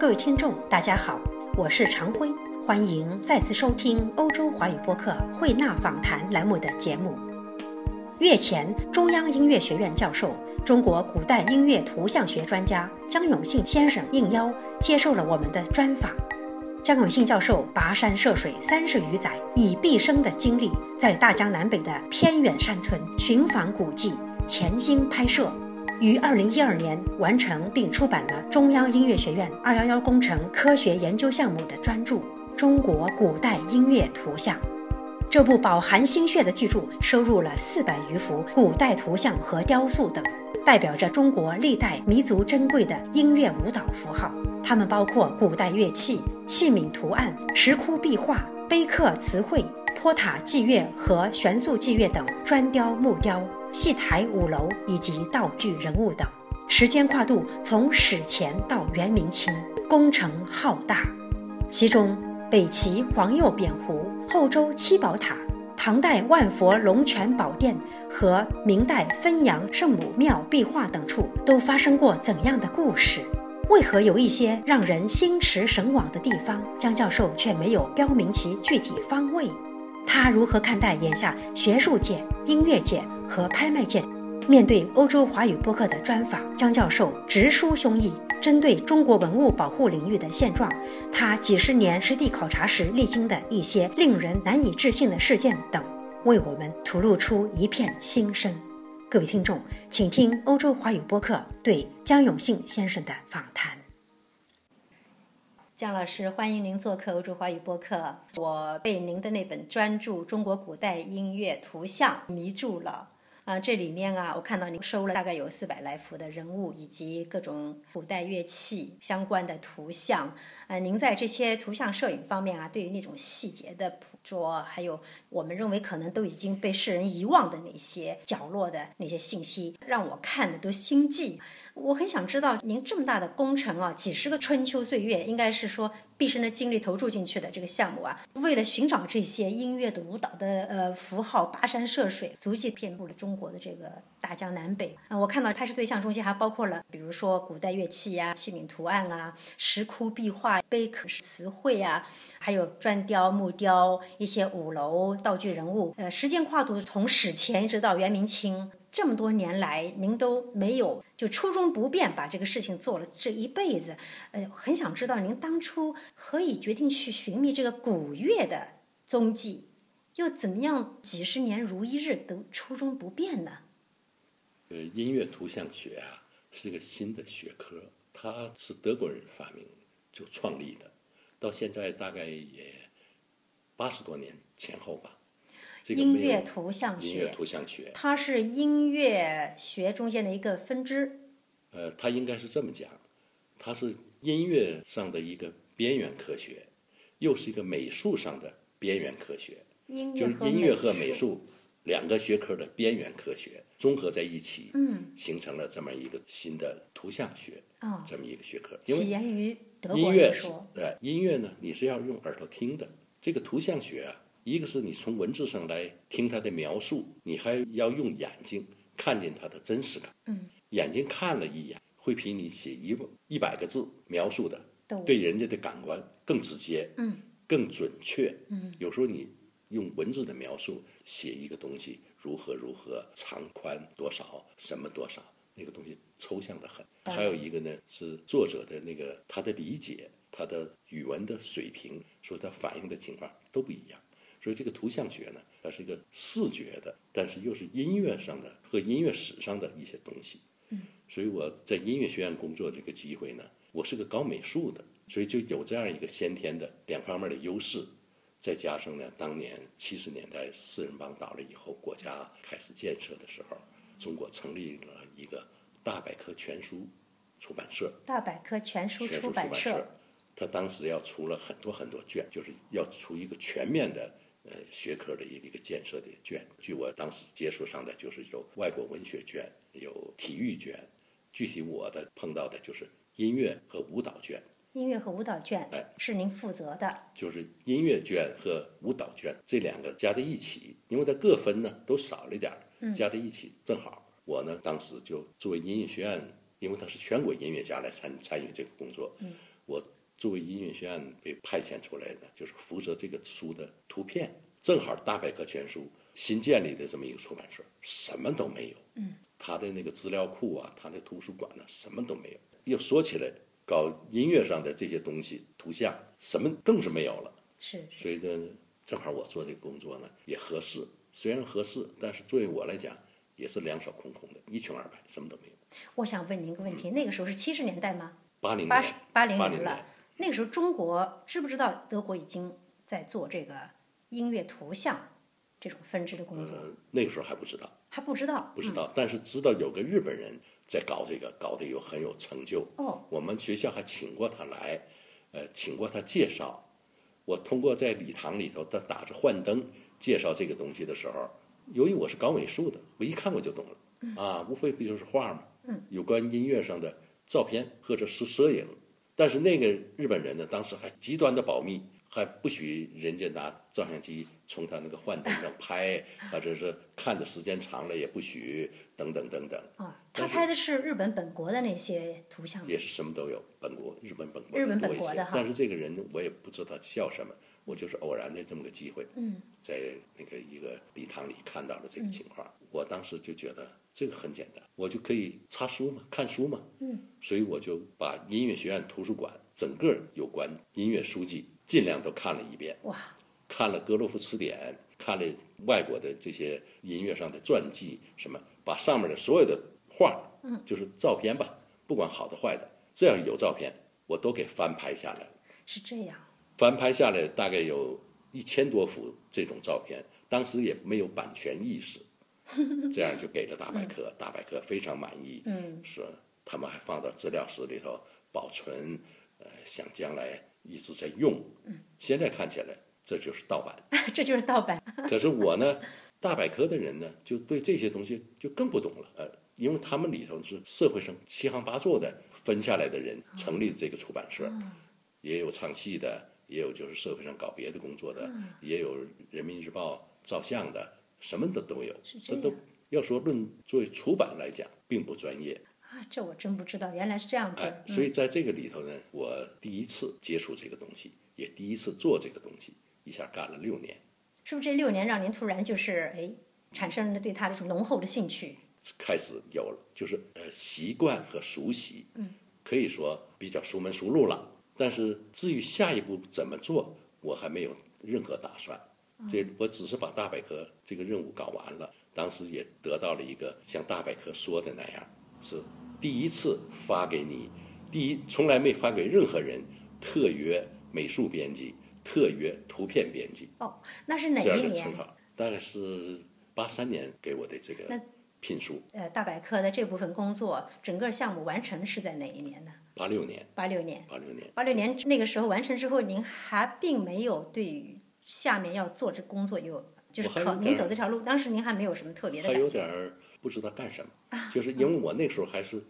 各位听众，大家好，我是常辉，欢迎再次收听欧洲华语播客慧纳访谈栏目的节目。月前，中央音乐学院教授、中国古代音乐图像学专家江永信先生应邀接受了我们的专访。江永信教授跋山涉水三十余载，以毕生的精力在大江南北的偏远山村寻访古迹，潜心拍摄。于二零一二年完成并出版了中央音乐学院“二幺幺”工程科学研究项目的专著《中国古代音乐图像》。这部饱含心血的巨著收录了四百余幅古代图像和雕塑等，代表着中国历代弥足珍贵的音乐舞蹈符号。它们包括古代乐器、器皿图案、石窟壁画、碑刻词汇、坡塔祭乐和悬塑祭乐等砖雕木雕。戏台、舞楼以及道具人物等，时间跨度从史前到元明清，工程浩大。其中，北齐黄釉扁壶、后周七宝塔、唐代万佛龙泉宝殿和明代汾阳圣母庙壁画等处，都发生过怎样的故事？为何有一些让人心驰神往的地方，江教授却没有标明其具体方位？他如何看待眼下学术界、音乐界和拍卖界？面对欧洲华语播客的专访，江教授直抒胸臆，针对中国文物保护领域的现状，他几十年实地考察时历经的一些令人难以置信的事件等，为我们吐露出一片心声。各位听众，请听欧洲华语播客对江永信先生的访谈。江老师，欢迎您做客欧洲华语播客。我被您的那本专著《中国古代音乐图像》迷住了。啊，这里面啊，我看到你收了大概有四百来幅的人物以及各种古代乐器相关的图像。呃，您在这些图像摄影方面啊，对于那种细节的捕捉，还有我们认为可能都已经被世人遗忘的那些角落的那些信息，让我看的都心悸。我很想知道，您这么大的工程啊，几十个春秋岁月，应该是说。毕生的精力投注进去的这个项目啊，为了寻找这些音乐的舞蹈的呃符号，跋山涉水，足迹遍布了中国的这个大江南北啊。我看到拍摄对象中心还包括了，比如说古代乐器呀、器皿图案啊、石窟壁画、碑刻词汇啊，还有砖雕、木雕、一些舞楼、道具人物。呃，时间跨度从史前一直到元明清。这么多年来，您都没有就初衷不变，把这个事情做了这一辈子。呃，很想知道您当初何以决定去寻觅这个古乐的踪迹，又怎么样几十年如一日都初衷不变呢？呃，音乐图像学啊是一个新的学科，它是德国人发明就创立的，到现在大概也八十多年前后吧。音乐图像学，音乐图像学，它是音乐学中间的一个分支。呃，它应该是这么讲，它是音乐上的一个边缘科学，又是一个美术上的边缘科学，就是音乐和美术两个学科的边缘科学综合在一起，嗯，形成了这么一个新的图像学，啊，这么一个学科。起源于德国音乐对，音乐呢，你是要用耳朵听的，这个图像学啊。一个是你从文字上来听它的描述，你还要用眼睛看见它的真实感。嗯，眼睛看了一眼，会比你写一一百个字描述的对人家的感官更直接，嗯，更准确。嗯，有时候你用文字的描述写一个东西如何如何长宽多少什么多少，那个东西抽象的很。还有一个呢是作者的那个他的理解，他的语文的水平，说他反映的情况都不一样。所以这个图像学呢，它是一个视觉的，但是又是音乐上的和音乐史上的一些东西。嗯，所以我在音乐学院工作这个机会呢，我是个搞美术的，所以就有这样一个先天的两方面的优势。再加上呢，当年七十年代四人帮倒了以后，国家开始建设的时候，中国成立了一个大百科全书出版社。大百科全书出版社，他当时要出了很多很多卷，就是要出一个全面的。呃，学科的一个一个建设的卷，据我当时接触上的，就是有外国文学卷，有体育卷，具体我的碰到的就是音乐和舞蹈卷。音乐和舞蹈卷，哎，是您负责的。就是音乐卷和舞蹈卷这两个加在一起，因为它各分呢都少了一点儿，加在一起正好。我呢当时就作为音乐学院，因为他是全国音乐家来参参与这个工作，嗯我作为音乐学院被派遣出来的，就是负责这个书的图片。正好大百科全书新建立的这么一个出版社，什么都没有。嗯，他的那个资料库啊，他的图书馆呢，什么都没有。又说起来，搞音乐上的这些东西，图像什么更是没有了。是，所以呢，正好我做这个工作呢也合适。虽然合适，但是作为我来讲，也是两手空空的，一穷二白，什么都没有。我想问您一个问题，那个时候是七十年代吗？八零八年，八零80年了。那个时候中国知不知道德国已经在做这个音乐图像这种分支的工作？呃，那个时候还不知道，还不知道。不知道，但是知道有个日本人在搞这个，搞得有很有成就。哦，我们学校还请过他来，呃，请过他介绍。我通过在礼堂里头，他打着幻灯介绍这个东西的时候，由于我是搞美术的，我一看我就懂了。啊，无非不就是画嘛。嗯。有关音乐上的照片或者是摄影，但是那个日本人呢，当时还极端的保密，还不许人家拿照相机从他那个幻灯上拍，或者是看的时间长了也不许，等等等等。啊，他拍的是日本本国的那些图像。也是什么都有，本国日本本国日本本国的但是这个人我也不知道叫什么，我就是偶然的这么个机会，嗯，在那个一个礼堂里看到了这个情况。我当时就觉得这个很简单，我就可以查书嘛，看书嘛，嗯，所以我就把音乐学院图书馆整个有关音乐书籍尽量都看了一遍。哇，看了格罗夫词典，看了外国的这些音乐上的传记，什么把上面的所有的画，嗯，就是照片吧，不管好的坏的，只要有照片，我都给翻拍下来了。是这样。翻拍下来大概有一千多幅这种照片，当时也没有版权意识，这样就给了大百科，大百科非常满意，嗯，说他们还放到资料室里头保存，呃，想将来一直在用。嗯，现在看起来这就是盗版。这就是盗版。可是我呢，大百科的人呢，就对这些东西就更不懂了，呃，因为他们里头是社会上七行八作的分下来的人成立这个出版社，也有唱戏的，也有就是社会上搞别的工作的，也有人民日报照相的，什么的都有。这都要说论作为出版来讲，并不专业。啊，这我真不知道，原来是这样子。哎，所以在这个里头呢，我第一次接触这个东西，也第一次做这个东西，一下干了六年。是不是这六年让您突然就是哎产生了对它这种浓厚的兴趣？开始有了，就是呃习惯和熟悉，嗯，可以说比较熟门熟路了。但是至于下一步怎么做，我还没有任何打算。这我只是把大百科这个任务搞完了，当时也得到了一个像大百科说的那样，是第一次发给你，第一从来没发给任何人，特约美术编辑，特约图片编辑哦，那是哪这样一年？的称号，大概是八三年给我的这个聘书，呃，大百科的这部分工作，整个项目完成是在哪一年呢？八六年，八六年。八六年。八六年那个时候完成之后，您还并没有对于下面要做这工作有，就是考您走这条路，当时您还没有什么特别的还有。点儿不知道干什么，就是因为我那时候还是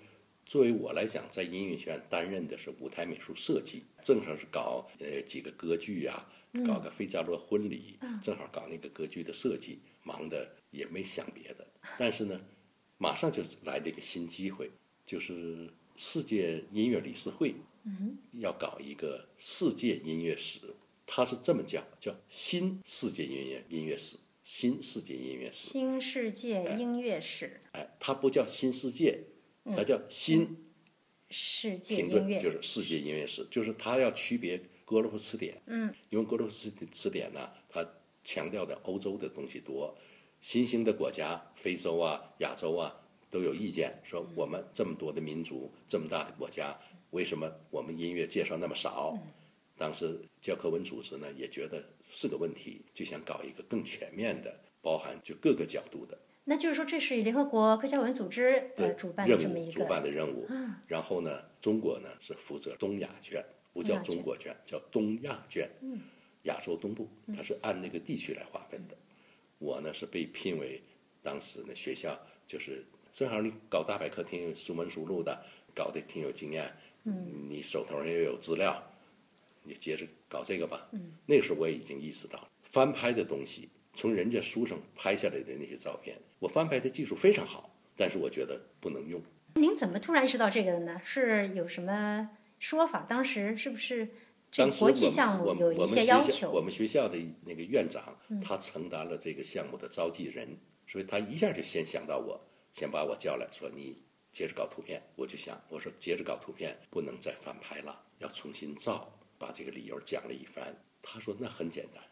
作为我来讲，在音乐学院担任的是舞台美术设计，正好是搞呃几个歌剧呀、搞个费加罗婚礼，正好搞那个歌剧的设计，忙的也没想别的。但是呢，马上就来了一个新机会，就是世界音乐理事会，要搞一个世界音乐史，他是这么叫，叫新世界音乐音乐史，新世界音乐史。新世界音乐史，哎，它不叫新世界，它叫新世界音乐就是世界音乐史，就是它要区别格罗夫词典，嗯，因为格罗夫词词典呢，它强调的欧洲的东西多，新兴的国家，非洲啊、亚洲啊都有意见，说我们这么多的民族，这么大的国家，为什么我们音乐介绍那么少？当时教科文组织呢也觉得是个问题，就想搞一个更全面的，包含就各个角度的。那就是说，这是联合国科教文组织主办的任务主这么一个主办的任务。然后呢，中国呢是负责东亚卷，不叫中国卷，叫东亚卷。亚洲东部，它是按那个地区来划分的。我呢是被聘为当时呢学校就是正好你搞大百科挺有熟门熟路的，搞得挺有经验，嗯，你手头上又有资料，你接着搞这个吧。嗯，那个时候我也已经意识到，翻拍的东西，从人家书上拍下来的那些照片，我翻拍的技术非常好，但是我觉得不能用。您怎么突然意识到这个的呢？是有什么说法？当时是不是这当时国际项目有一些要求？嗯们学校的那个院长，他承担了这个项目的召集人，所以他一下就先想到我，先把我叫来说你接着搞图片。我就想，我说接着搞图片不能再翻拍了，要重新造，把这个理由讲了一番。他说那很简单，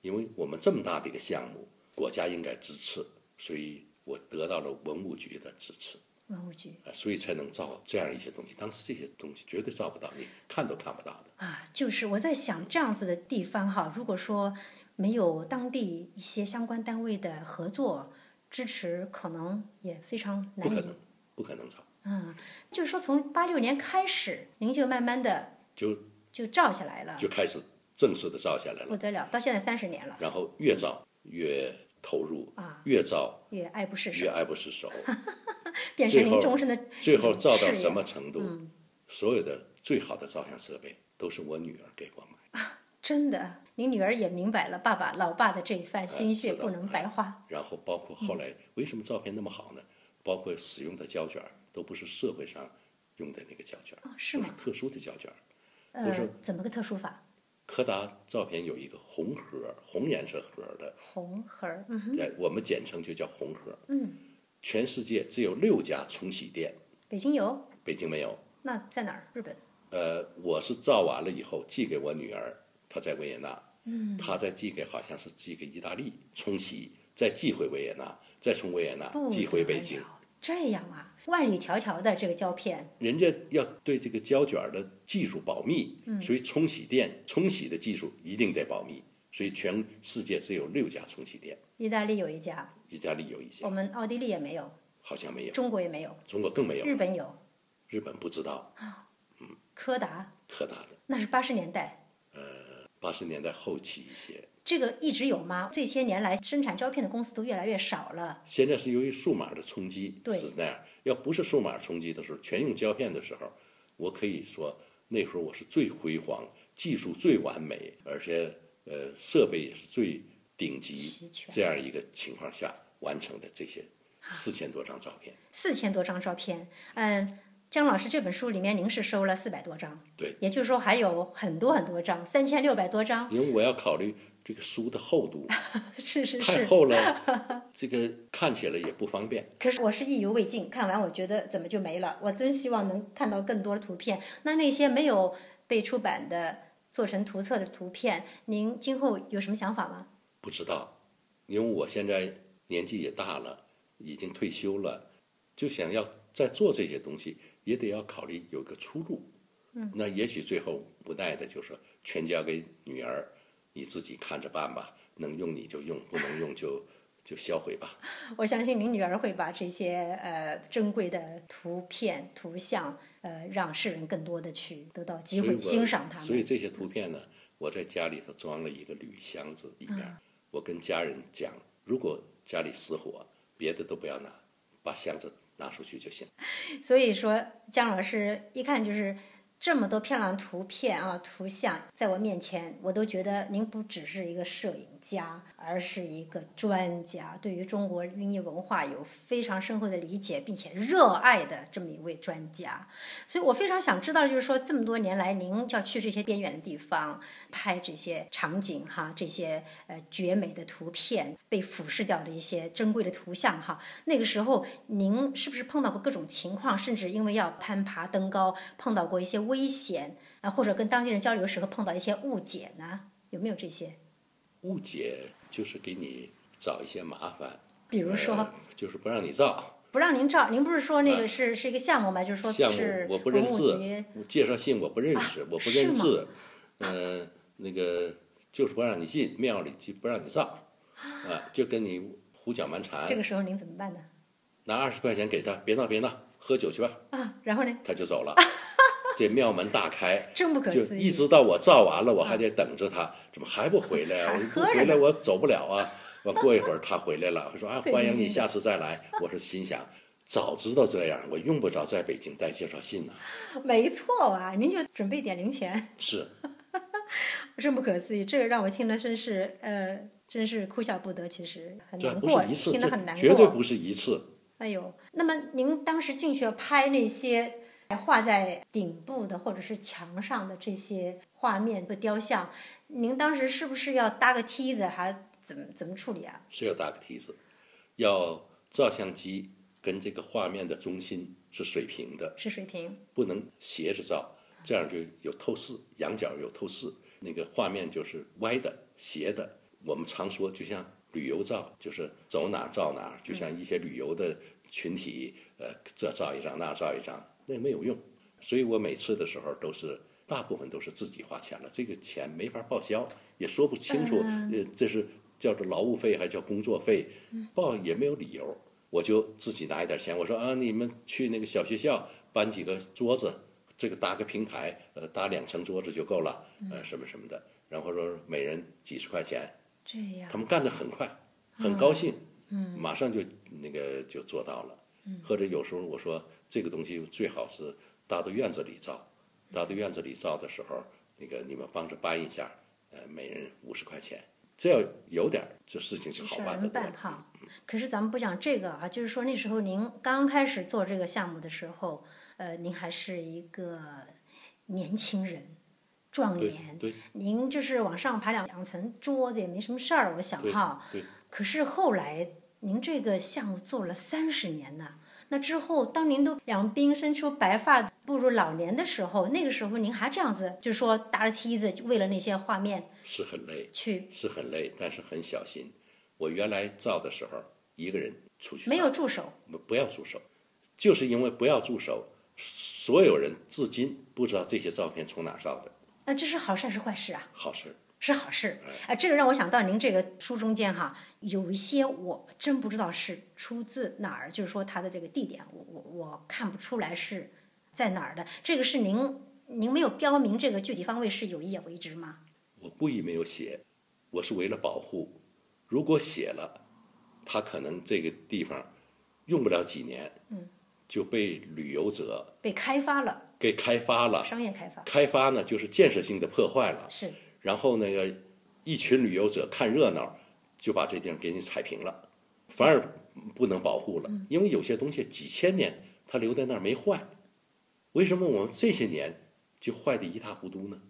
因为我们这么大的一个项目，国家应该支持，所以我得到了文物局的支持。文物局啊，所以才能造这样一些东西。当时这些东西绝对造不到，你看都看不到的。啊，就是我在想这样子的地方哈，如果说没有当地一些相关单位的合作支持，可能也非常难以不可能，不可能造。嗯，就是说从八六年开始，您就慢慢的就就照下来了，就开始正式的照下来了，不得了，到现在三十年了，然后越照越投入，啊越照越爱不释手。越，爱不释手，变成您终身的最后照到什么程度？所有的最好的照相设备都是我女儿给我买，真的，您女儿也明白了爸爸老爸的这一番心血不能白花。然后包括后来为什么照片那么好呢？包括使用的胶卷都不是社会上用的那个胶卷儿，哦是吗？都是特殊的胶卷儿。都呃是，怎么个特殊法？柯达照片有一个红盒，红颜色盒的，红盒儿，嗯我们简称就叫红盒。嗯，全世界只有六家冲洗店，北京有，北京没有。那在哪儿？日本。呃，我是照完了以后寄给我女儿，她在维也纳，嗯，她再寄给好像是寄给意大利冲洗，再寄回维也纳，再从维也纳寄回北京。这样啊，万里迢迢的这个胶片，人家要对这个胶卷的技术保密，所以冲洗店冲洗的技术一定得保密，所以全世界只有六家冲洗店，意大利有一家，意大利有一家。我，们奥地利也没有，好像没有，中国也没有，中国更没有，日本有，日本不知道。啊，嗯，柯达。柯达的，那是八十年代，呃八十年代后期一些。这个一直有吗？这些年来生产胶片的公司都越来越少了。现在是由于数码的冲击对。是那样，要不是数码冲击的时候，全用胶片的时候，我可以说那时候我是最辉煌，技术最完美，而且呃设备也是最顶级这样一个情况下完成的这些四千多张照片。四千多张照片，嗯，姜老师这本书里面您是收了四百多张，对，也就是说还有很多很多张，三千六百多张，因为我要考虑这个书的厚度 是是是。太厚了，这个看起来也不方便。可是我是意犹未尽，看完我觉得怎么就没了？我真希望能看到更多的图片。那那些没有被出版的、做成图册的图片，您今后有什么想法吗？不知道，因为我现在年纪也大了，已经退休了，就想要再做这些东西，也得要考虑有个出路。嗯，那也许最后无奈的就是全交给女儿，你自己看着办吧，能用你就用，不能用就就销毁吧。我相信您女儿会把这些呃珍贵的图片、图像，呃，让世人更多的去得到机会欣赏它们。所以这些图片呢，我在家里头装了一个铝箱子里面，我跟家人讲，如果家里失火，别的都不要拿，把箱子拿出去就行。所以说，姜老师一看就是这么多漂亮图片啊、图像在我面前，我都觉得您不只是一个摄影。家，而是一个专家，对于中国寓意文化有非常深厚的理解，并且热爱的这么一位专家。所以我非常想知道，就是说这么多年来，您要去这些边远的地方拍这些场景哈，这些呃绝美的图片，被俯视掉的一些珍贵的图像哈，那个时候您是不是碰到过各种情况，甚至因为要攀爬登高，碰到过一些危险啊，或者跟当地人交流的时候碰到一些误解呢？有没有这些？误解就是给你找一些麻烦，比如说呃就是不让你照不让您照，您不是说那个是、是一个项目吗？就是说项目是我不认字，介绍信我不认识，我不认字，呃，那个就是不让你进庙里去，不让你照，啊，就跟你胡搅蛮缠这，个时候您怎么办呢？拿二十块钱给他，别闹别闹，喝酒去吧，啊，然后呢？他就走了。这庙门大开，真不可就思议。一直到我造完了，我还得等着他，怎么还不回来啊？还我不回来我走不了啊！完过一会儿他回来了，说啊 欢迎你下次再来。我是心想，早知道这样，我用不着在北京带介绍信呢、没错啊，您就准备点零钱，是，真不可思议。这个让我听了真是呃，真是哭笑不得。其实很难过，不是一次，这听得很难过。绝对不是一次。哎呦，那么您当时进去要拍那些画在顶部的或者是墙上的这些画面和雕像，您当时是不是要搭个梯子，还怎么怎么处理啊？是要搭个梯子，要照相机跟这个画面的中心是水平的，是水平，不能斜着照，这样就有透视，仰角有透视，那个画面就是歪的、斜的。我们常说，就像旅游照，就是走哪儿照哪儿，就像一些旅游的群体，呃，这照一张，那照一张，那没有用。所以我每次的时候都是，大部分都是自己花钱了，这个钱没法报销，也说不清楚，呃，这是叫做劳务费还叫工作费，报也没有理由。我就自己拿一点钱，我说啊，你们去那个小学校搬几个桌子，这个搭个平台，呃，搭两层桌子就够了，呃，什么什么的。然后说每人几十块钱，这样他们干得很快，很高兴，嗯，马上就那个就做到了。或者有时候我说这个东西最好是搭到院子里照，搭到院子里照的时候，那个你们帮着搬一下，呃，每人五十块钱，只要有点儿，这事情就好办得多了。哈。可是咱们不讲这个啊，就是说那时候您刚开始做这个项目的时候，呃，您还是一个年轻人，壮年，对您就是往上爬两两层桌子也没什么事儿，我想对哈。对，可是后来您这个项目做了三十年呢，那之后当您都两鬓生出白发，步入老年的时候，那个时候您还这样子，就说搭着梯子，就为了那些画面是很累，去，是很累，但是很小心。我原来照的时候，一个人出去没有助手。不不要助手，就是因为不要助手，所有人至今不知道这些照片从哪儿照的。那这是好事还是坏事啊？好事，是好事。哎，这个让我想到您这个书中间哈，有一些我真不知道是出自哪儿，就是说它的这个地点，我我我看不出来是在哪儿的。这个是您您没有标明这个具体方位是有意为之吗？我故意没有写，我是为了保护。如果写了，它可能这个地方用不了几年，嗯，就被旅游者被开发了，给开发了。商业开发开发呢，就是建设性的破坏了。是然后那个一群旅游者看热闹，就把这地方给你踩平了，反而不能保护了。因为有些东西几千年它留在那儿没坏，为什么我们这些年就坏得一塌糊涂呢？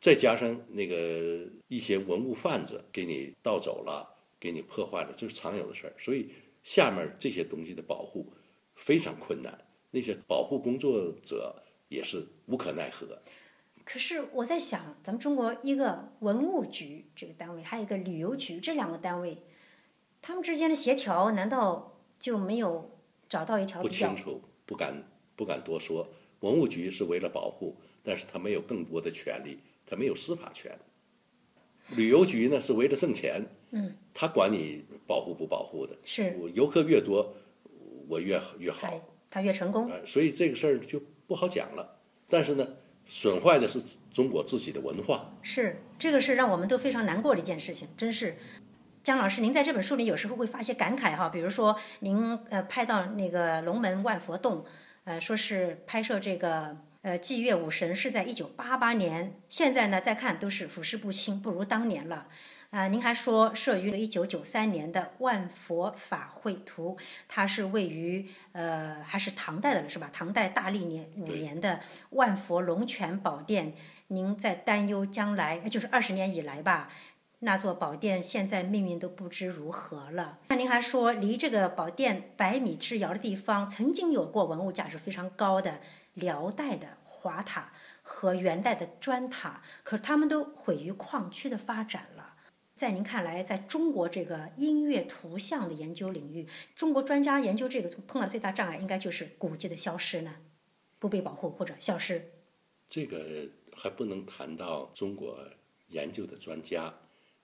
再加上那个一些文物贩子给你盗走了，给你破坏了，这是常有的事儿。所以下面这些东西的保护非常困难，那些保护工作者也是无可奈何。可是我在想，咱们中国一个文物局这个单位，还有一个旅游局这两个单位，他们之间的协调难道就没有找到一条不比较清楚，不敢不敢多说。文物局是为了保护，但是他没有更多的权利，他没有司法权。旅游局呢是为了挣钱，嗯，他管你保护不保护的。是我游客越多，我越越好哎，他越成功？呃，所以这个事儿就不好讲了。但是呢，损坏的是中国自己的文化，是这个是让我们都非常难过的一件事情，真是。姜老师，您在这本书里有时候会发些感慨哈，比如说您呃拍到那个龙门万佛洞，呃说是拍摄这个呃祭月武神是在一九八八年，现在呢再看都是俯视不清，不如当年了。啊、您还说摄于一九九三年的《万佛法会图》，它是位于呃还是唐代的了是吧？唐代大历年五年的万佛龙泉宝殿，您在担忧将来，呃就是二十年以来吧，那座宝殿现在命运都不知如何了。那您还说，离这个宝殿百米之遥的地方，曾经有过文物价值非常高的辽代的华塔和元代的砖塔，可他们都毁于矿区的发展了。在您看来，在中国这个音乐图像的研究领域，中国专家研究这个碰到最大障碍，应该就是古迹的消失呢，不被保护或者消失。这个还不能谈到中国研究的专家，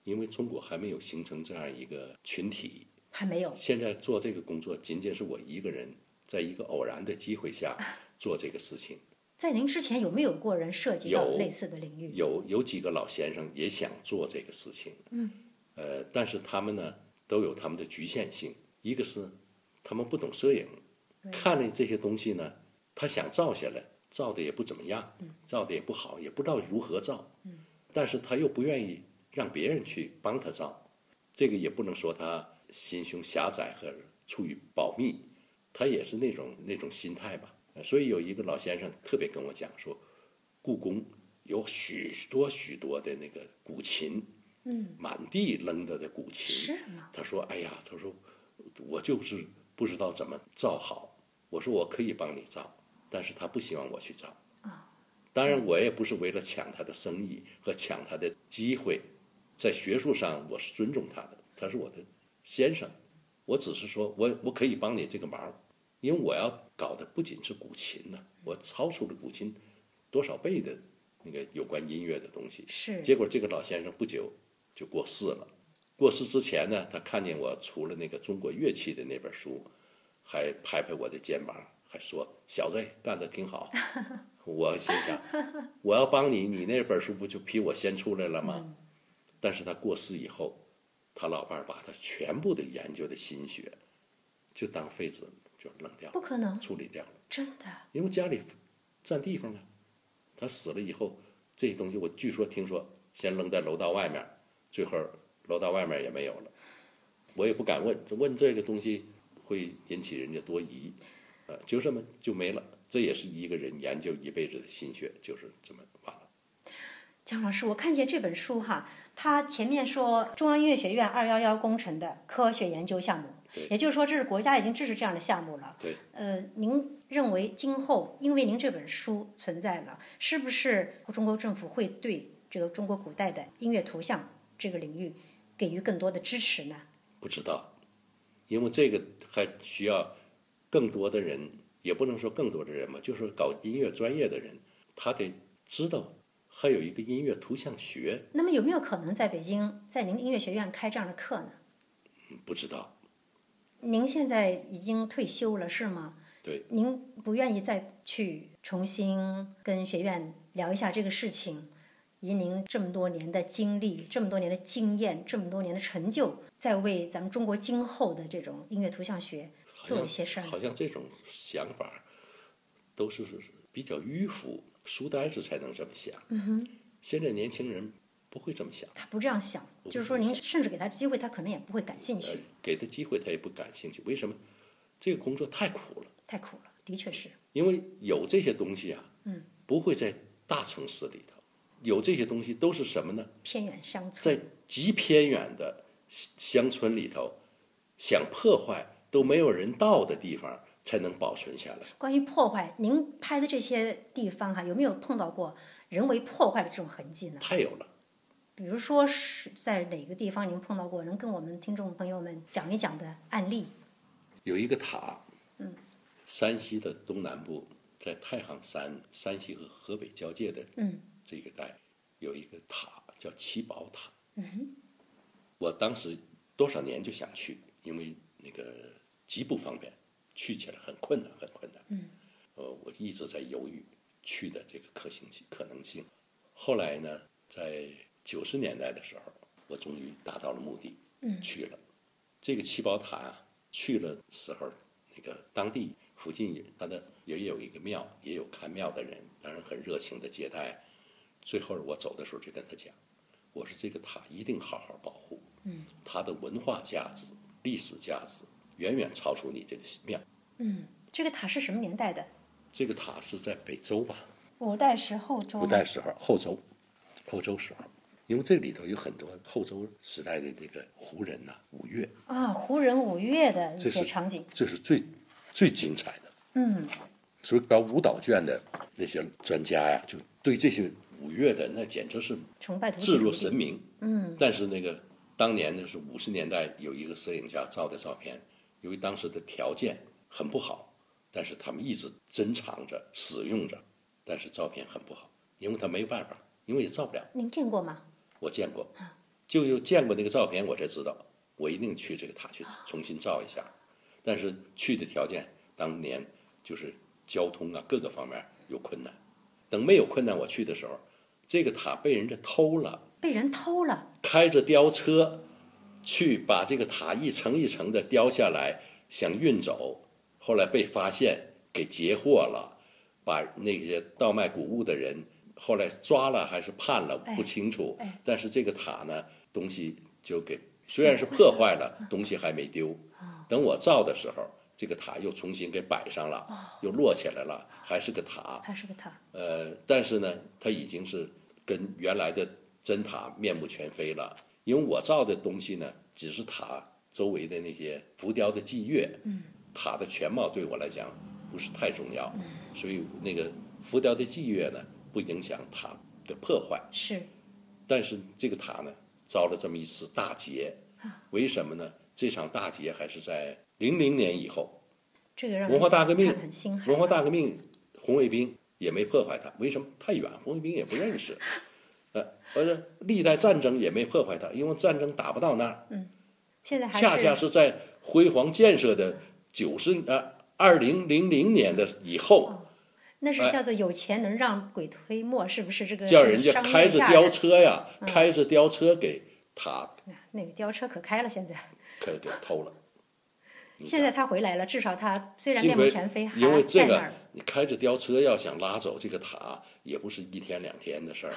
因为中国还没有形成这样一个群体。还没有，现在做这个工作，仅仅是我一个人，在一个偶然的机会下 做这个事情。在您之前有没有过人涉及到有类似的领域？有有几个老先生也想做这个事情，嗯，呃，但是他们呢都有他们的局限性。一个是他们不懂摄影，看了这些东西呢，他想照下来，照的也不怎么样，照的也不好，也不知道如何照，嗯，但是他又不愿意让别人去帮他照，这个也不能说他心胸狭窄和出于保密，他也是那种那种心态吧。所以有一个老先生特别跟我讲说，故宫有许多许多的那个古琴，嗯，满地扔着的古琴。是吗？他说：“哎呀，他说我就是不知道怎么造好。”我说：“我可以帮你造，但是他不希望我去造。”当然，我也不是为了抢他的生意和抢他的机会，在学术上我是尊重他的，他是我的先生。我只是说我我可以帮你这个忙，因为我要搞的不仅是古琴呢，我超出了古琴多少倍的那个有关音乐的东西。是。结果这个老先生不久就过世了。过世之前呢，他看见我除了那个中国乐器的那本书，还拍拍我的肩膀，还说：“小子干得挺好。”我心想，我要帮你，你那本书不就比我先出来了吗？但是他过世以后，他老伴儿把他全部的研究的心血，就当废纸就扔掉，不可能处理掉了，真的。因为家里占地方啊。他死了以后，这些东西我据说听说先扔在楼道外面，最后楼道外面也没有了。我也不敢问，问这个东西会引起人家多疑，呃，就这么就没了。这也是一个人研究一辈子的心血，就是这么完了。姜老师，我看见这本书哈，它前面说中央音乐学院“二幺幺”工程的科学研究项目，也就是说这是国家已经支持这样的项目了。对。呃，您认为今后因为您这本书存在了，是不是中国政府会对这个中国古代的音乐图像这个领域给予更多的支持呢？不知道，因为这个还需要更多的人。也不能说更多的人嘛，就是搞音乐专业的人，他得知道还有一个音乐图像学。那么有没有可能在北京，在您音乐学院开这样的课呢？不知道。您现在已经退休了，是吗？对。您不愿意再去重新跟学院聊一下这个事情？以您这么多年的经历、这么多年的经验、这么多年的成就，在为咱们中国今后的这种音乐图像学。做一些事儿，好像这种想法都是比较迂腐，书呆子才能这么想。嗯哼，现在年轻人不会这么想。他不这样想，就是说，您甚至给他机会，他可能也不会感兴趣。给他机会，他也不感兴趣。为什么？这个工作太苦了。太苦了，的确是。因为有这些东西啊，嗯，不会在大城市里头有这些东西，都是什么呢？偏远乡村，在极偏远的乡村里头，想破坏。都没有人到的地方才能保存下来。关于破坏，您拍的这些地方哈，有没有碰到过人为破坏的这种痕迹呢？太有了。比如说是在哪个地方您碰到过，能跟我们听众朋友们讲一讲的案例？有一个塔，嗯，山西的东南部，在太行山，山西和河北交界的，嗯，这个带有一个塔叫七宝塔。嗯哼，我当时多少年就想去，因为那个。极不方便，去起来很困难，很困难。嗯，呃，我一直在犹豫去的这个可行性、可能性。后来呢，在九十年代的时候，我终于达到了目的，嗯，去了。这个七宝塔啊，去了时候，那个当地附近也，它的也有一个庙，也有看庙的人，当然很热情的接待。最后我走的时候就跟他讲，我说这个塔一定好好保护，嗯，它的文化价值、历史价值。远远超出你这个庙。嗯，这个塔是什么年代的？这个塔是在北周吧？五代时候周。五代时候后周，后周时候，因为这里头有很多后周时代的那个胡人呐，舞乐。啊，胡人舞乐的一些场景，这是最最精彩的。嗯。所以搞舞蹈卷的那些专家呀，就对这些舞乐的那简直是崇拜置若神明。嗯。但是那个当年呢是五十年代，有一个摄影家照的照片。由于当时的条件很不好，但是他们一直珍藏着、使用着，但是照片很不好，因为他没有办法，因为也照不了。您见过吗？我见过，就又见过那个照片，我才知道，我一定去这个塔去重新照一下。但是去的条件当年就是交通啊各个方面有困难，等没有困难我去的时候，这个塔被人家偷了，被人偷了，开着吊车。去把这个塔一层一层的雕下来，想运走，后来被发现给截获了，把那些倒卖古物的人后来抓了还是判了不清楚。但是这个塔呢，东西就给虽然是破坏了，东西还没丢。等我造的时候，这个塔又重新给摆上了，又摞起来了，还是个塔。还是个塔。呃，但是呢，它已经是跟原来的真塔面目全非了。因为我造的东西呢，只是塔周围的那些浮雕的祭月，嗯，塔的全貌对我来讲不是太重要，所以那个浮雕的祭月呢，不影响塔的破坏。是，但是这个塔呢，遭了这么一次大劫，为什么呢？这场大劫还是在零零年以后，这个让文化大革命。文化大革命，红卫兵也没破坏它，为什么？太远，红卫兵也不认识。呃，而且历代战争也没破坏它，因为战争打不到那儿。现在恰恰是在辉煌建设的九十呃二零零零年的以后，那是叫做有钱能让鬼推磨，是不是这个？叫人家开着吊车呀，开着吊车给他那个吊车可开了，现在。可给偷了。现在他回来了，至少他虽然面目全非，还因为这个你开着吊车要想拉走这个塔，也不是一天两天的事儿。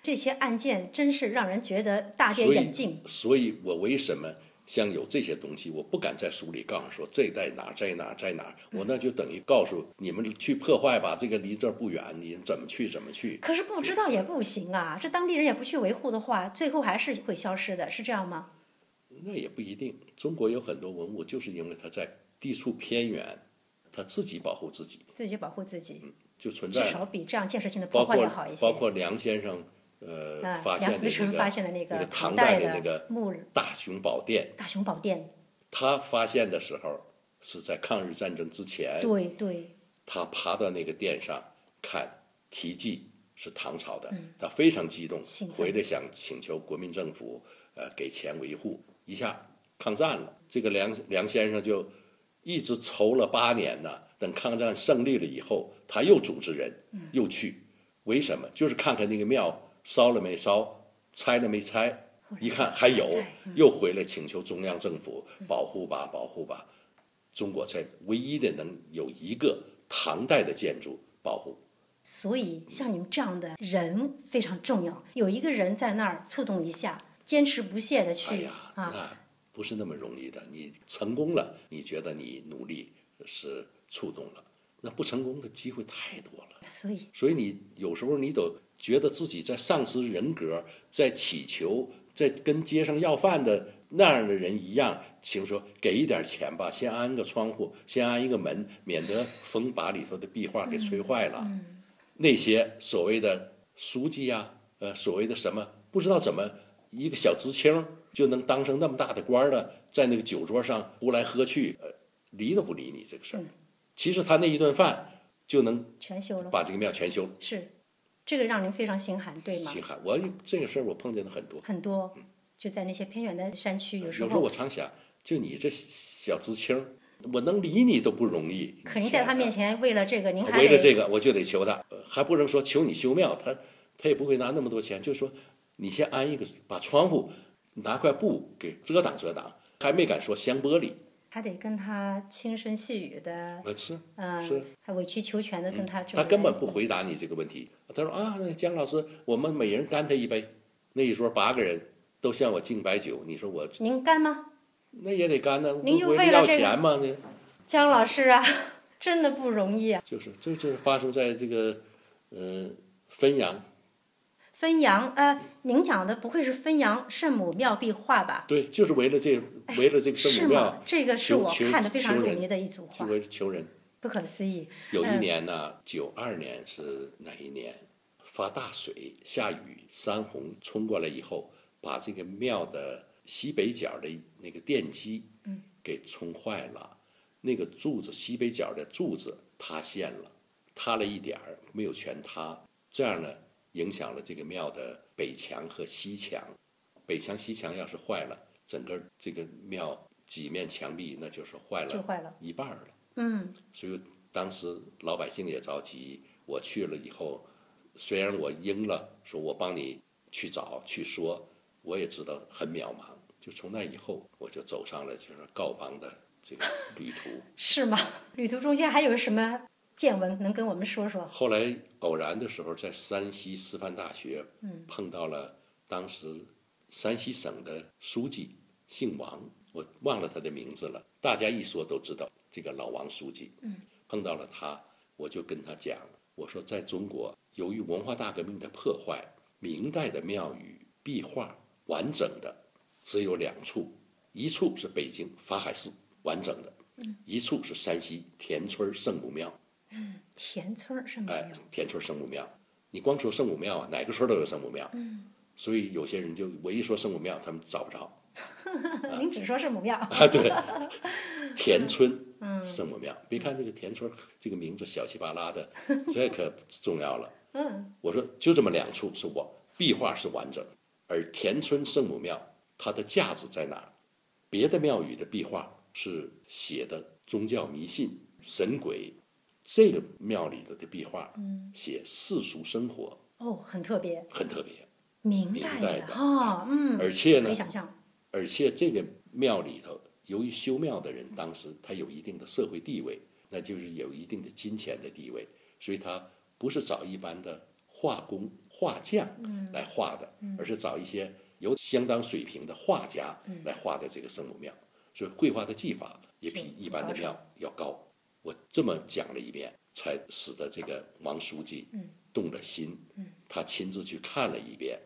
这些案件真是让人觉得大跌所以眼镜。，所以我为什么像有这些东西，我不敢在书里告诉说这在哪儿，在哪儿，在哪儿，我那就等于告诉你们去破坏吧，这个离这儿不远，你怎么去怎么去。可是不知道也不行啊，这当地人也不去维护的话，最后还是会消失的，是这样吗？那也不一定。中国有很多文物，就是因为它在地处偏远，它自己保护自己，自己保护自己，就存在至。少比这样建设性的破坏要好一些。包括梁先生呃啊，发现那个发现的那那个唐唐代的那个木大雄宝殿，大雄宝殿，他发现的时候是在抗日战争之前，对对，他爬到那个殿上看题记是唐朝的，嗯他非常激动回来想请求国民政府呃给钱维护，一下抗战了，这个梁梁先生就一直筹了八年呢。等抗战胜利了以后，他又组织人嗯又去，为什么？就是看看那个庙烧了没烧，拆了没拆，一看还有又回来请求中央政府保护吧，保护吧。中国才唯一的能有一个唐代的建筑保护。所以像你们这样的人非常重要，有一个人在那儿触动一下，坚持不懈的去、哎呀，啊，那不是那么容易的。你成功了，你觉得你努力是触动了；那不成功的机会太多了。所以所以你有时候你都觉得自己在丧失人格，在乞求，在跟街上要饭的那样的人一样，请说给一点钱吧，先安个窗户，先安一个门，免得风把里头的壁画给吹坏了。那些所谓的书记呀、呃，所谓的什么，不知道怎么一个小知青就能当上那么大的官儿的，在那个酒桌上呼来喝去，呃，理都不理你这个事儿。其实他那一顿饭就能全修了，把这个庙全修了。是这个让您非常心寒，对吗？心寒，我这个事儿我碰见的很多。很多就在那些偏远的山区，有时候有时候候我常想，就你这小知青儿，我能理你都不容易。可您在他面前，为了这个，您还为了这个我就得求他，呃还不能说求你修庙，他他也不会拿那么多钱，就说你先安一个，把窗户拿块布给遮挡遮挡，还没敢说镶玻璃。还得跟他轻声细语的，呃是，嗯、是还委曲求全的跟他他根本不回答你这个问题。他说啊，那姜老师，我们每人干他一杯。那一桌八个人都向我敬白酒，你说我您干吗？那也得干呢，您就为了这个钱吗？那姜老师啊，真的不容易啊！就是这就是发生在这个呃汾阳，汾阳，呃，您讲的不会是汾阳圣母庙壁画吧？对，就是为了这为了这个圣母庙吗？，这个是我看的非常入迷的一组画，就为了求人。不可思议。有一嗯年呢，九二年是哪一年？发大水，下雨，山洪冲过来以后，把这个庙的西北角的那个电机，嗯给冲坏了。那个柱子西北角的柱子塌陷了，塌了一点儿，没有全塌。这样呢，影响了这个庙的北墙和西墙。北墙、西墙要是坏了，整个这个庙几面墙壁那就是坏了，就坏了一半了。嗯，所以当时老百姓也着急。我去了以后，虽然我应了，说我帮你去找去说，我也知道很渺茫。就从那以后，我就走上了就是告邦的这个旅途。是吗？旅途中间还有什么见闻能跟我们说说？后来偶然的时候，在山西师范大学，嗯碰到了当时山西省的书记，姓王，我忘了他的名字了。大家一说都知道，这个老王书记，嗯，碰到了他，我就跟他讲，我说在中国，由于文化大革命的破坏，明代的庙宇壁画完整的只有两处，一处是北京法海寺完整的，嗯，一处是山西田村圣母庙。嗯，田村圣母庙。哎，田村圣母庙，你光说圣母庙啊，哪个村都有圣母庙。嗯，所以有些人就我一说圣母庙，他们找不着。您只说圣母庙啊？对，田村圣母庙。别看这个田村这个名字小气巴拉的，这可重要了。嗯，我说就这么两处是我壁画是完整，而田村圣母庙它的价值在哪？别的庙宇的壁画是写的宗教迷信、神鬼。这个庙里头的壁画，写世俗生活，哦，很特别，很特别，明代的啊，嗯，而且呢，可以想象，而且这个庙里头，由于修庙的人当时他有一定的社会地位，那就是有一定的金钱的地位，所以他不是找一般的画工、画匠来画的，而是找一些有相当水平的画家来画的这个圣母庙，所以绘画的技法也比一般的庙要高。我这么讲了一遍，才使得这个王书记动了心。他亲自去看了一遍。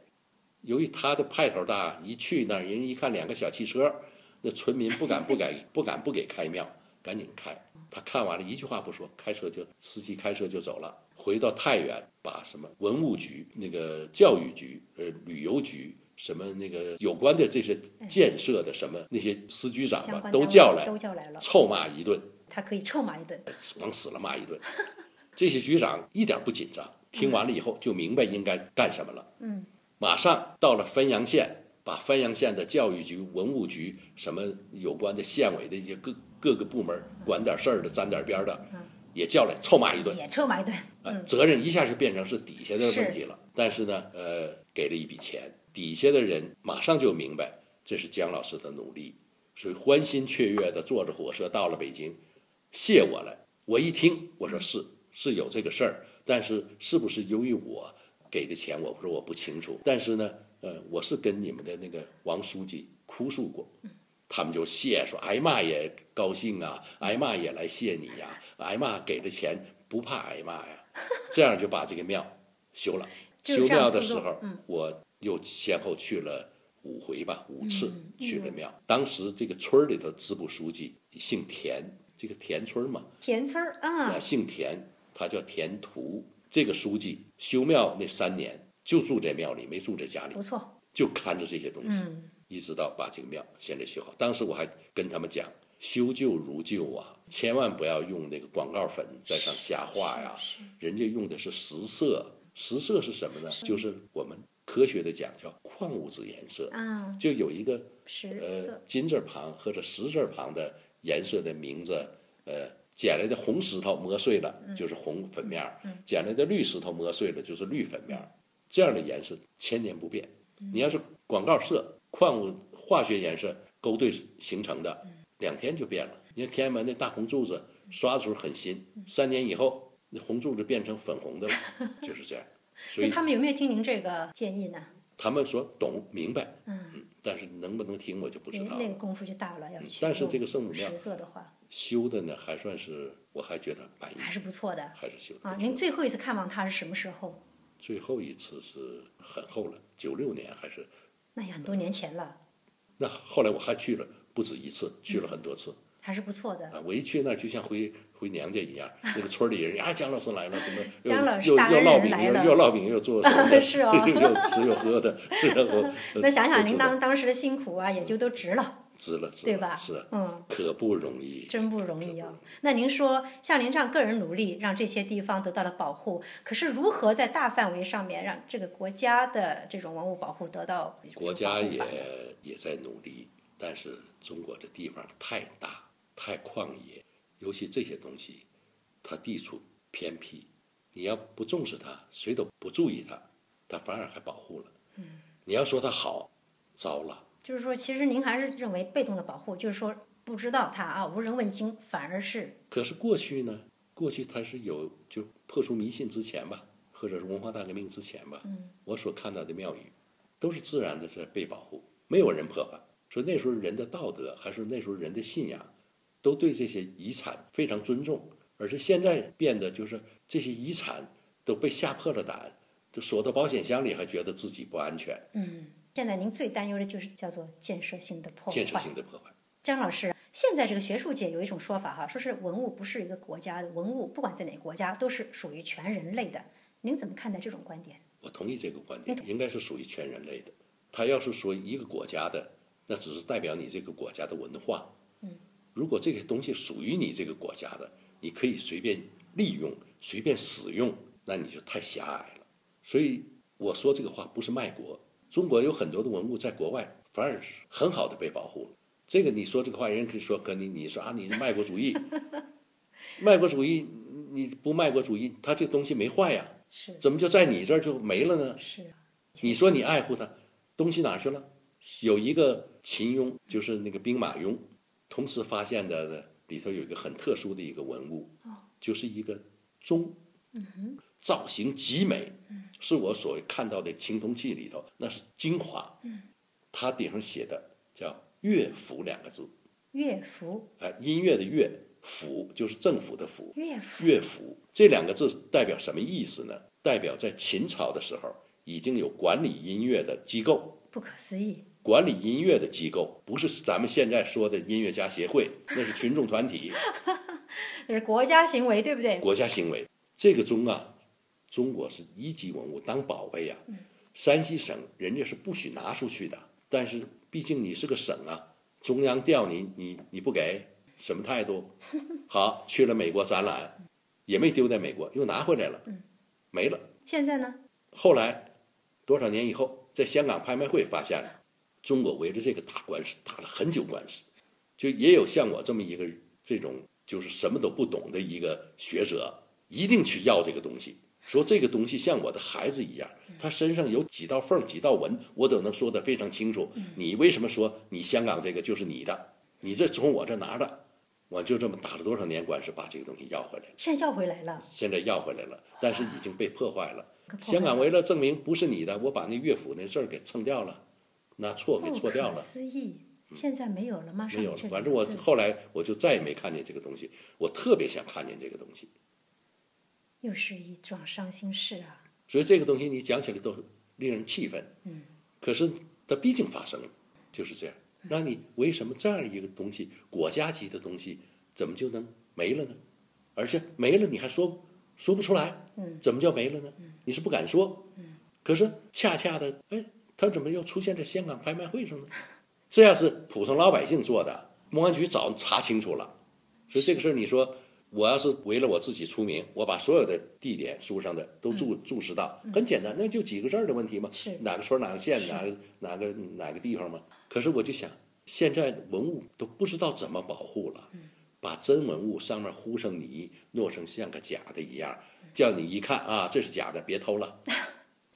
由于他的派头大，一去那儿，人一看两个小汽车，那村民不敢不敢 不敢不给开庙，赶紧开。他看完了一句话不说，开车就司机开车就走了。回到太原，把什么文物局、那个教育局、呃旅游局什么那个有关的这些建设的什么那些司局长吧，都叫来，都叫来了，臭骂一顿。他可以臭骂一顿，往死了骂一顿。这些局长一点不紧张，听完了以后就明白应该干什么了。嗯，马上到了汾阳县，把汾阳县的教育局、文物局什么有关的县委的一些各各个部门管点事儿的、沾点边的，也叫来臭骂一顿，也臭骂一顿。责任一下就变成是底下的问题了。但是呢，呃，给了一笔钱，底下的人马上就明白这是姜老师的努力，所以欢欣雀跃的坐着火车到了北京。谢我了，我一听，我说是是有这个事儿，但是是不是由于我给的钱，我说我不清楚。但是呢，呃，我是跟你们的那个王书记哭诉过，他们就谢说，挨骂也高兴啊，挨骂也来谢你呀，挨骂给的钱不怕挨骂呀，这样就把这个庙修了。修庙的时候，我又先后去了五回吧，五次去了庙。当时这个村儿里头支部书记姓田。这个田村嘛，田村啊，姓田，他叫田图。这个书记修庙那三年就住在庙里，没住在家里，不错，就看着这些东西，一直到把这个庙现在修好。当时我还跟他们讲，修旧如旧啊，千万不要用那个广告粉在上瞎画呀。人家用的是实色，实色是什么呢？就是我们科学的讲叫矿物质颜色啊，就有一个呃金字旁或者石字旁的。颜色的名字，呃，捡来的红石头磨碎了就是红粉面儿，捡来的绿石头磨碎了就是绿粉面儿，这样的颜色千年不变。你要是广告色、矿物化学颜色勾兑形成的，两天就变了。你看天安门那大红柱子刷的时候很新，三年以后那红柱子变成粉红的了，就是这样。所以他们有没有听您这个建议呢？他们说懂明白，嗯，但是能不能听我就不知道。那个功夫就大了，要去。但是这个圣母庙实色的话，修的呢还算是，我还觉得满意，还是不错的，还是修的啊。您最后一次看望他是什么时候？最后一次是很后了，九六年还是？那也很多年前了。那后来我还去了不止一次，去了很多次。还是不错的。啊，我一去那儿就像回回娘家一样，那个村里人啊，姜老师来了，什么姜老师又又烙饼，又又烙饼，又做什么？是哦，又吃又喝的，然后 那想想您当当时的辛苦啊，也就都值了，值了，对吧？是，嗯，可不容易，真不容易啊。那您说，像您这样个人努力，让这些地方得到了保护，可是如何在大范围上面让这个国家的这种文物保护得到？国家也也在努力，但是中国的地方太大。太旷野，尤其这些东西，它地处偏僻，你要不重视它，谁都不注意它，它反而还保护了。嗯，你要说它好，糟了。就是说，其实您还是认为被动的保护，就是说不知道它啊，无人问津，反而是。可是过去呢？过去它是有就破除迷信之前吧，或者是文化大革命之前吧。嗯。我所看到的庙宇，都是自然的在被保护，没有人破坏。说那时候人的道德，还是那时候人的信仰。都对这些遗产非常尊重，而是现在变得就是这些遗产都被吓破了胆，就锁到保险箱里，还觉得自己不安全。嗯，现在您最担忧的就是叫做建设性的破坏。建设性的破坏。姜老师，现在这个学术界有一种说法哈，说是文物不是一个国家的，文物不管在哪个国家都是属于全人类的。您怎么看待这种观点？我同意这个观点，应该是属于全人类的。他要是说一个国家的，那只是代表你这个国家的文化。嗯，如果这些东西属于你这个国家的，你可以随便利用、随便使用，那你就太狭隘了。所以我说这个话不是卖国。中国有很多的文物在国外反而是很好的被保护了。这个你说这个话，人可以说跟你你说啊，你卖国主义，卖国主义，你不卖国主义，他这东西没坏呀，是怎么就在你这儿就没了呢？是，你说你爱护它，东西哪去了？有一个秦俑，就是那个兵马俑，同时发现的呢里头有一个很特殊的一个文物，就是一个钟，造型极美，是我所谓看到的青铜器里头那是精华，它顶上写的叫“乐府”两个字，乐府，哎，音乐的乐，府就是政府的府，乐府，乐府。这两个字代表什么意思呢？代表在秦朝的时候已经有管理音乐的机构，不可思议。管理音乐的机构不是咱们现在说的音乐家协会，那是群众团体，那是国家行为，对不对？国家行为。这个钟啊，中国是一级文物，当宝贝呀、山西省人家是不许拿出去的，但是毕竟你是个省啊，中央调你，你你不给，什么态度？好，去了美国展览，也没丢在美国，又拿回来了，没了。现在呢？后来多少年以后，在香港拍卖会发现了，中国围着这个打官司，打了很久官司，就也有像我这么一个这种就是什么都不懂的一个学者，一定去要这个东西，说这个东西像我的孩子一样，他身上有几道缝、几道纹，我都能说得非常清楚。你为什么说你香港这个就是你的？你这从我这拿的？我就这么打了多少年官司，把这个东西要回来了。现在要回来了。现在要回来了，但是已经被破坏了。香港为了证明不是你的，我把那乐府那字儿给蹭掉了，那错给错掉不可了，思议，现在没有了吗？没有了。反正我后来我就再也没看见这个东西，我特别想看见这个东西。又是一桩伤心事啊。所以这个东西你讲起来都令人气愤。嗯。可是它毕竟发生了，就是这样。那你为什么这样一个东西，国家级的东西，怎么就能没了呢？而且没了你还说说不出来，嗯怎么叫没了呢？你是不敢说，嗯可是恰恰的，哎，它怎么又出现在香港拍卖会上呢？这要是普通老百姓做的，公安局早查清楚了。所以这个事儿，你说我要是为了我自己出名，我把所有的地点书上的都注注释到，很简单，那就几个字儿的问题嘛，是哪个村儿哪个县哪个哪个哪个地方嘛。可是我就想，现在文物都不知道怎么保护了，把真文物上面糊上泥，弄成像个假的一样，叫你一看啊，这是假的，别偷了。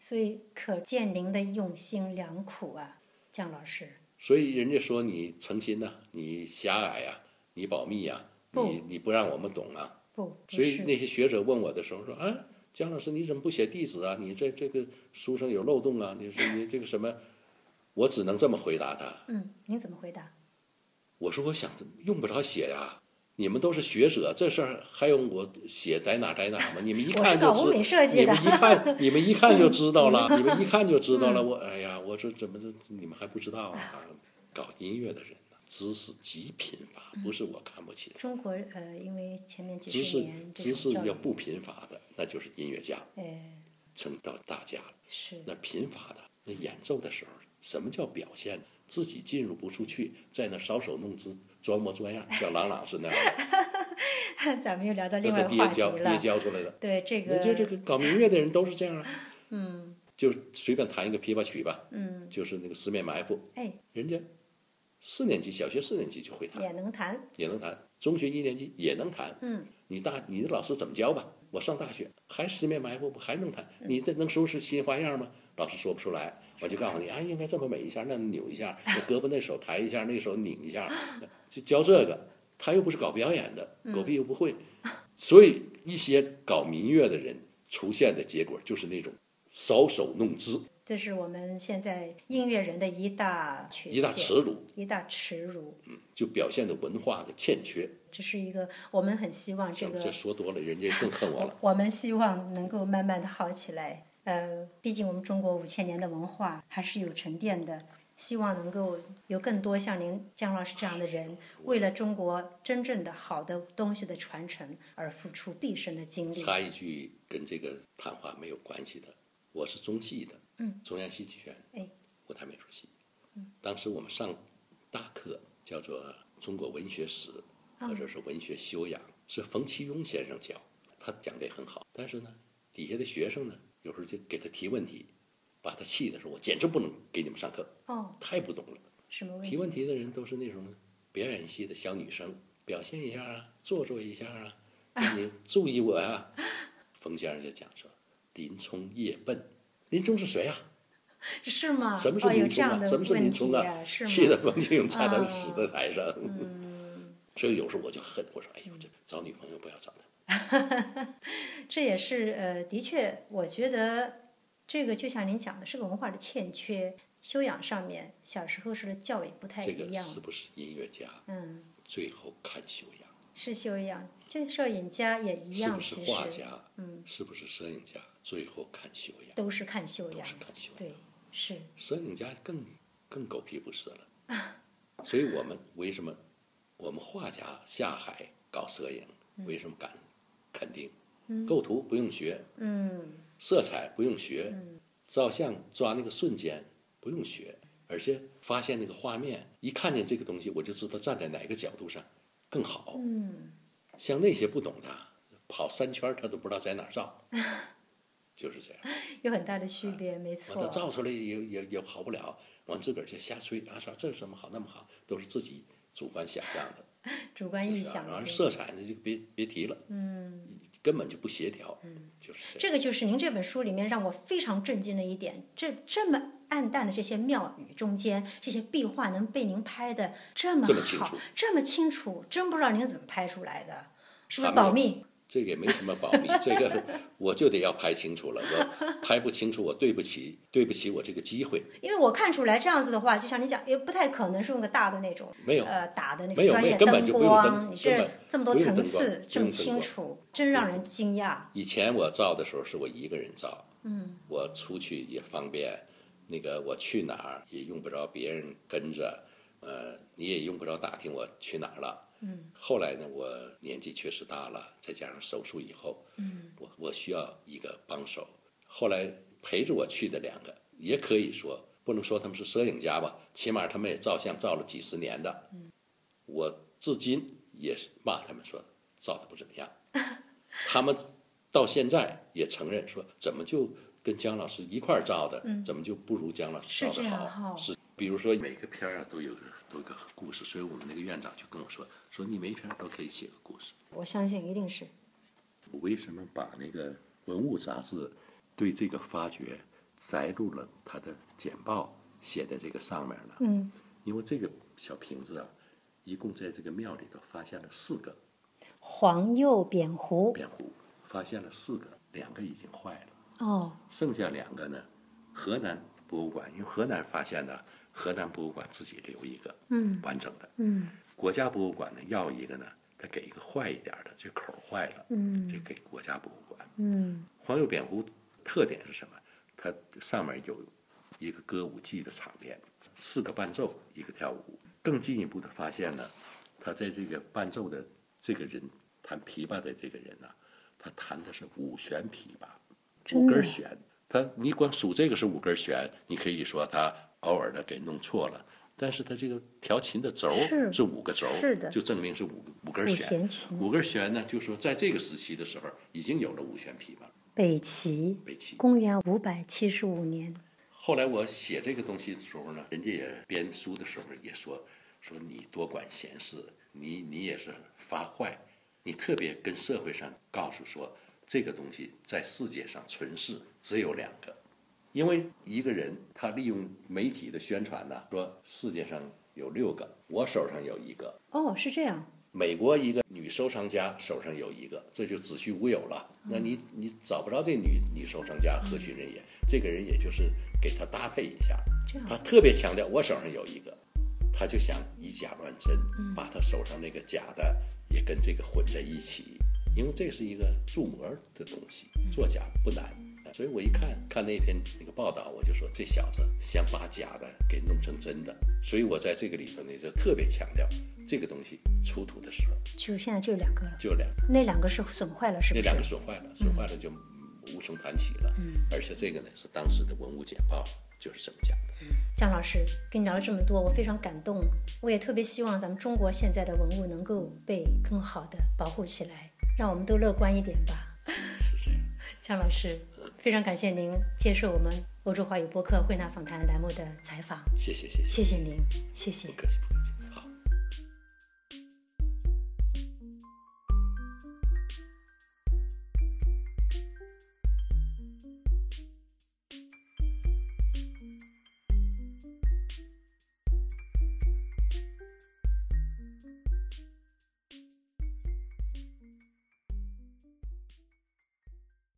所以可见您的用心良苦啊，姜老师。所以人家说你诚心呐、你狭隘呀、你保密呀、不你你不让我们懂啊。不，不所以那些学者问我的时候说啊，姜老师你怎么不写地址啊？你这这个书上有漏洞啊？你说你这个什么？我只能这么回答他。嗯，您怎么回答？我说我想用不着写呀、你们都是学者，这事儿还用我写在哪在哪吗？你们一看就知，设计的你们一看，你们一看就知道了，你们一看就知道了。我哎呀，我说怎么这你们还不知道啊？搞音乐的人呢，知识极贫乏，不是我看不起的，中国呃，因为前面几知识十年知识种教育，要不贫乏的，那就是音乐家，哎，成到大家了。是那贫乏的，那演奏的时候，什么叫表现？自己进入不出去，在那搔首弄姿、装模作样，像郎朗是那样的，咱们又聊到那他另外一个话题爹教爹了。教出来的。对这个就这个，搞民乐的人都是这样啊，嗯，就随便弹一个琵琶曲吧，嗯，就是那个十面埋伏，哎，人家四年级、小学四年级就会弹，也能弹，也能弹，中学一年级也能弹。嗯，你大你的老师怎么教吧？我上大学还十面埋伏，不还能弹？嗯你这能收拾新花样吗？老师说不出来，我就告诉你啊，应该这么美一下，那扭一下，那胳膊那手抬一下，那个手拧一下，就教这个。他又不是搞表演的，嗯狗屁又不会，所以一些搞民乐的人出现的结果就是那种搔首弄姿，这是我们现在音乐人的一大缺陷，一大耻辱，一大耻辱。嗯，就表现的文化的欠缺。这是一个我们很希望这个，这说多了，人家更恨我了。我们希望能够慢慢的好起来。呃，毕竟我们中国五千年的文化还是有沉淀的。希望能够有更多像您姜老师这样的人，为了中国真正的好的东西的传承而付出毕生的精力。插一句，跟这个谈话没有关系的，我是中戏的，嗯，中央戏剧学院，哎，舞台美术系，嗯，当时我们上大课叫做中国文学史，或者是文学修养，是冯其庸先生教，他讲的也很好，但是呢，底下的学生呢，有时候就给他提问题。把他气的说：“我简直不能给你们上课，哦，太不懂了。什么问题？提问题的人都是那种表演系的小女生，表现一下啊，做作一下啊，你 注意我呀。冯先生就讲说：林冲夜奔，林冲是谁啊？是吗？什么是林冲啊？什么是林冲啊？气得冯其庸差点死在台上。所以有时候我就恨，我说：哎呦，这找女朋友不要找他。这也是呃，的确，我觉得。这个就像您讲的，是个文化的欠缺，修养上面，小时候受的教育不太一样。这个是不是音乐家？嗯，最后看修养。是修养，就摄影家也一样。是不是画家？嗯，是不是摄影家？最后看修养。都是看修养。都是看修养。对，是。摄影家更更狗屁不是了。所以我们为什么我们画家下海搞摄影？为什么敢肯定？构图不用学。嗯。色彩不用学，照相抓那个瞬间不用学，而且发现那个画面，一看见这个东西，我就知道站在哪个角度上更好。嗯，像那些不懂的，跑三圈他都不知道在哪儿照，就是这样。有很大的区别，没错。他照出来也也也好不了，完自个儿就瞎吹啊说这什么好那么好，都是自己主观想象的。主观臆想。然后色彩呢就别别提了。嗯。根本就不协调，嗯，就是这个就是您这本书里面让我非常震惊的一点，这这么暗淡的这些庙宇中间，这些壁画能被您拍的这么好，这么清楚，真不知道您怎么拍出来的，是不是保密？这个也没什么保密，这个我就得要拍清楚了。我拍不清楚，我对不起，对不起我这个机会。因为我看出来这样子的话，就像你讲，也不太可能是用个大的那种，没有呃打的那种专业灯光。你这这么多层次，这么清楚，真让人惊讶。以前我照的时候是我一个人照，嗯，我出去也方便，那个我去哪儿也用不着别人跟着，呃，你也用不着打听我去哪儿了。嗯，后来呢，我年纪确实大了，再加上手术以后，嗯，我我需要一个帮手。后来陪着我去的两个，也可以说不能说他们是摄影家吧，起码他们也照相照了几十年的。嗯，我至今也是骂他们说照的不怎么样。他们到现在也承认说，怎么就跟姜老师一块儿照的，怎么就不如姜老师照的好？是，比如说每个片儿啊都有个。多个故事，所以我们那个院长就跟我说：“说你每篇都可以写个故事。”我相信一定是。我为什么把那个文物杂志对这个发掘摘录了他的简报写在这个上面呢？嗯。因为这个小瓶子啊，一共在这个庙里头发现了四个黄釉扁壶。扁壶发现了四个，两个已经坏了。哦。剩下两个呢？河南博物馆，因为河南发现的。河南博物馆自己留一个，嗯，完整的，嗯，国家博物馆呢要一个呢，他给一个坏一点的，这口坏了，嗯，这给国家博物馆，嗯，黄釉扁壶特点是什么？它上面有一个歌舞伎的场面，四个伴奏，一个跳舞。更进一步的发现呢，他在这个伴奏的这个人弹琵琶的这个人呢，他弹的是五弦琵琶，五根弦。他你光数这个是五根弦，你可以说他。偶尔的给弄错了，但是他这个调琴的轴是五个轴，是的，就证明是五五根弦。五根弦呢，就说在这个时期的时候已经有了五弦琵琶。北齐，北齐，公元五百七十五年。后来我写这个东西的时候呢，人家也编书的时候也说说你多管闲事，你你也是发坏，你特别跟社会上告诉说这个东西在世界上存世只有两个。因为一个人他利用媒体的宣传呢，说世界上有六个，我手上有一个。哦，是这样。美国一个女收藏家手上有一个，这就子虚乌有了。那你你找不着这女女收藏家何许人也？这个人也就是给他搭配一下，他特别强调我手上有一个，他就想以假乱真，把他手上那个假的也跟这个混在一起，因为这是一个铸模的东西，作假不难。所以我一看看那篇那个报道，我就说这小子想把假的给弄成真的。所以我在这个里头呢，就特别强调这个东西出土的时候，就现在就两个了，就两个，那两个是损坏了，是不是？那两个损坏了，损坏了就无从谈起了。嗯，而且这个呢是当时的文物简报，就是这么讲的。嗯，姜老师跟你聊了这么多，我非常感动。我也特别希望咱们中国现在的文物能够被更好的保护起来，让我们都乐观一点吧。是这样，姜老师。非常感谢您接受我们欧洲华语播客会纳访谈栏目的采访。谢谢谢谢谢谢您，谢谢。不客气不客气。